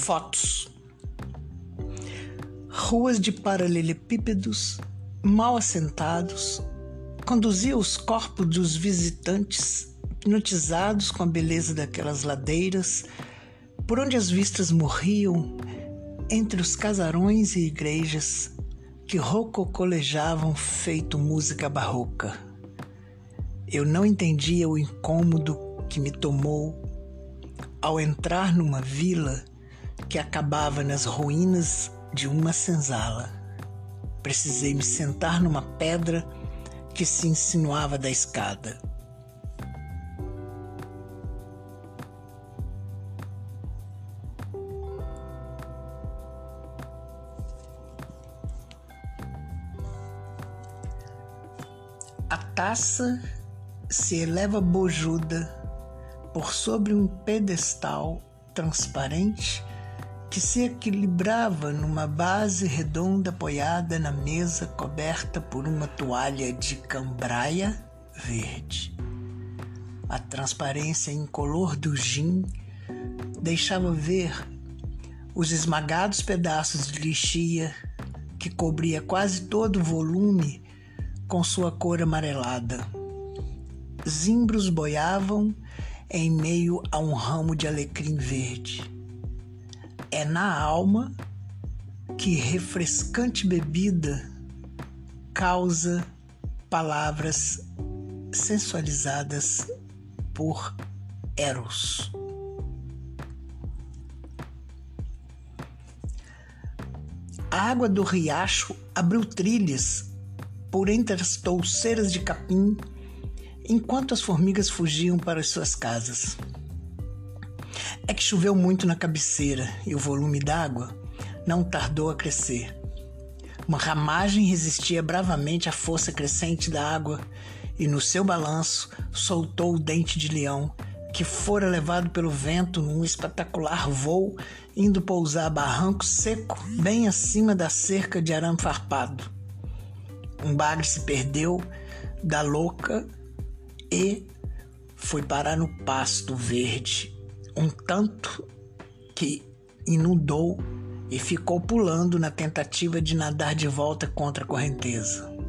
Fotos. Ruas de paralelepípedos mal assentados conduzia os corpos dos visitantes hipnotizados com a beleza daquelas ladeiras, por onde as vistas morriam entre os casarões e igrejas que rococolejavam feito música barroca. Eu não entendia o incômodo que me tomou ao entrar numa vila que acabava nas ruínas de uma senzala. Precisei me sentar numa pedra que se insinuava da escada. A taça se eleva bojuda por sobre um pedestal transparente que se equilibrava numa base redonda apoiada na mesa coberta por uma toalha de cambraia verde. A transparência incolor do gin deixava ver os esmagados pedaços de lixia que cobria quase todo o volume com sua cor amarelada. Zimbros boiavam em meio a um ramo de alecrim verde é na alma que refrescante bebida causa palavras sensualizadas por Eros. A água do riacho abriu trilhas por entre as touceiras de capim, enquanto as formigas fugiam para as suas casas. É que choveu muito na cabeceira e o volume d'água não tardou a crescer. Uma ramagem resistia bravamente à força crescente da água e, no seu balanço, soltou o dente de leão, que fora levado pelo vento num espetacular voo, indo pousar a barranco seco bem acima da cerca de arame farpado. Um bagre se perdeu da louca e foi parar no pasto verde um tanto que inundou e ficou pulando na tentativa de nadar de volta contra a correnteza.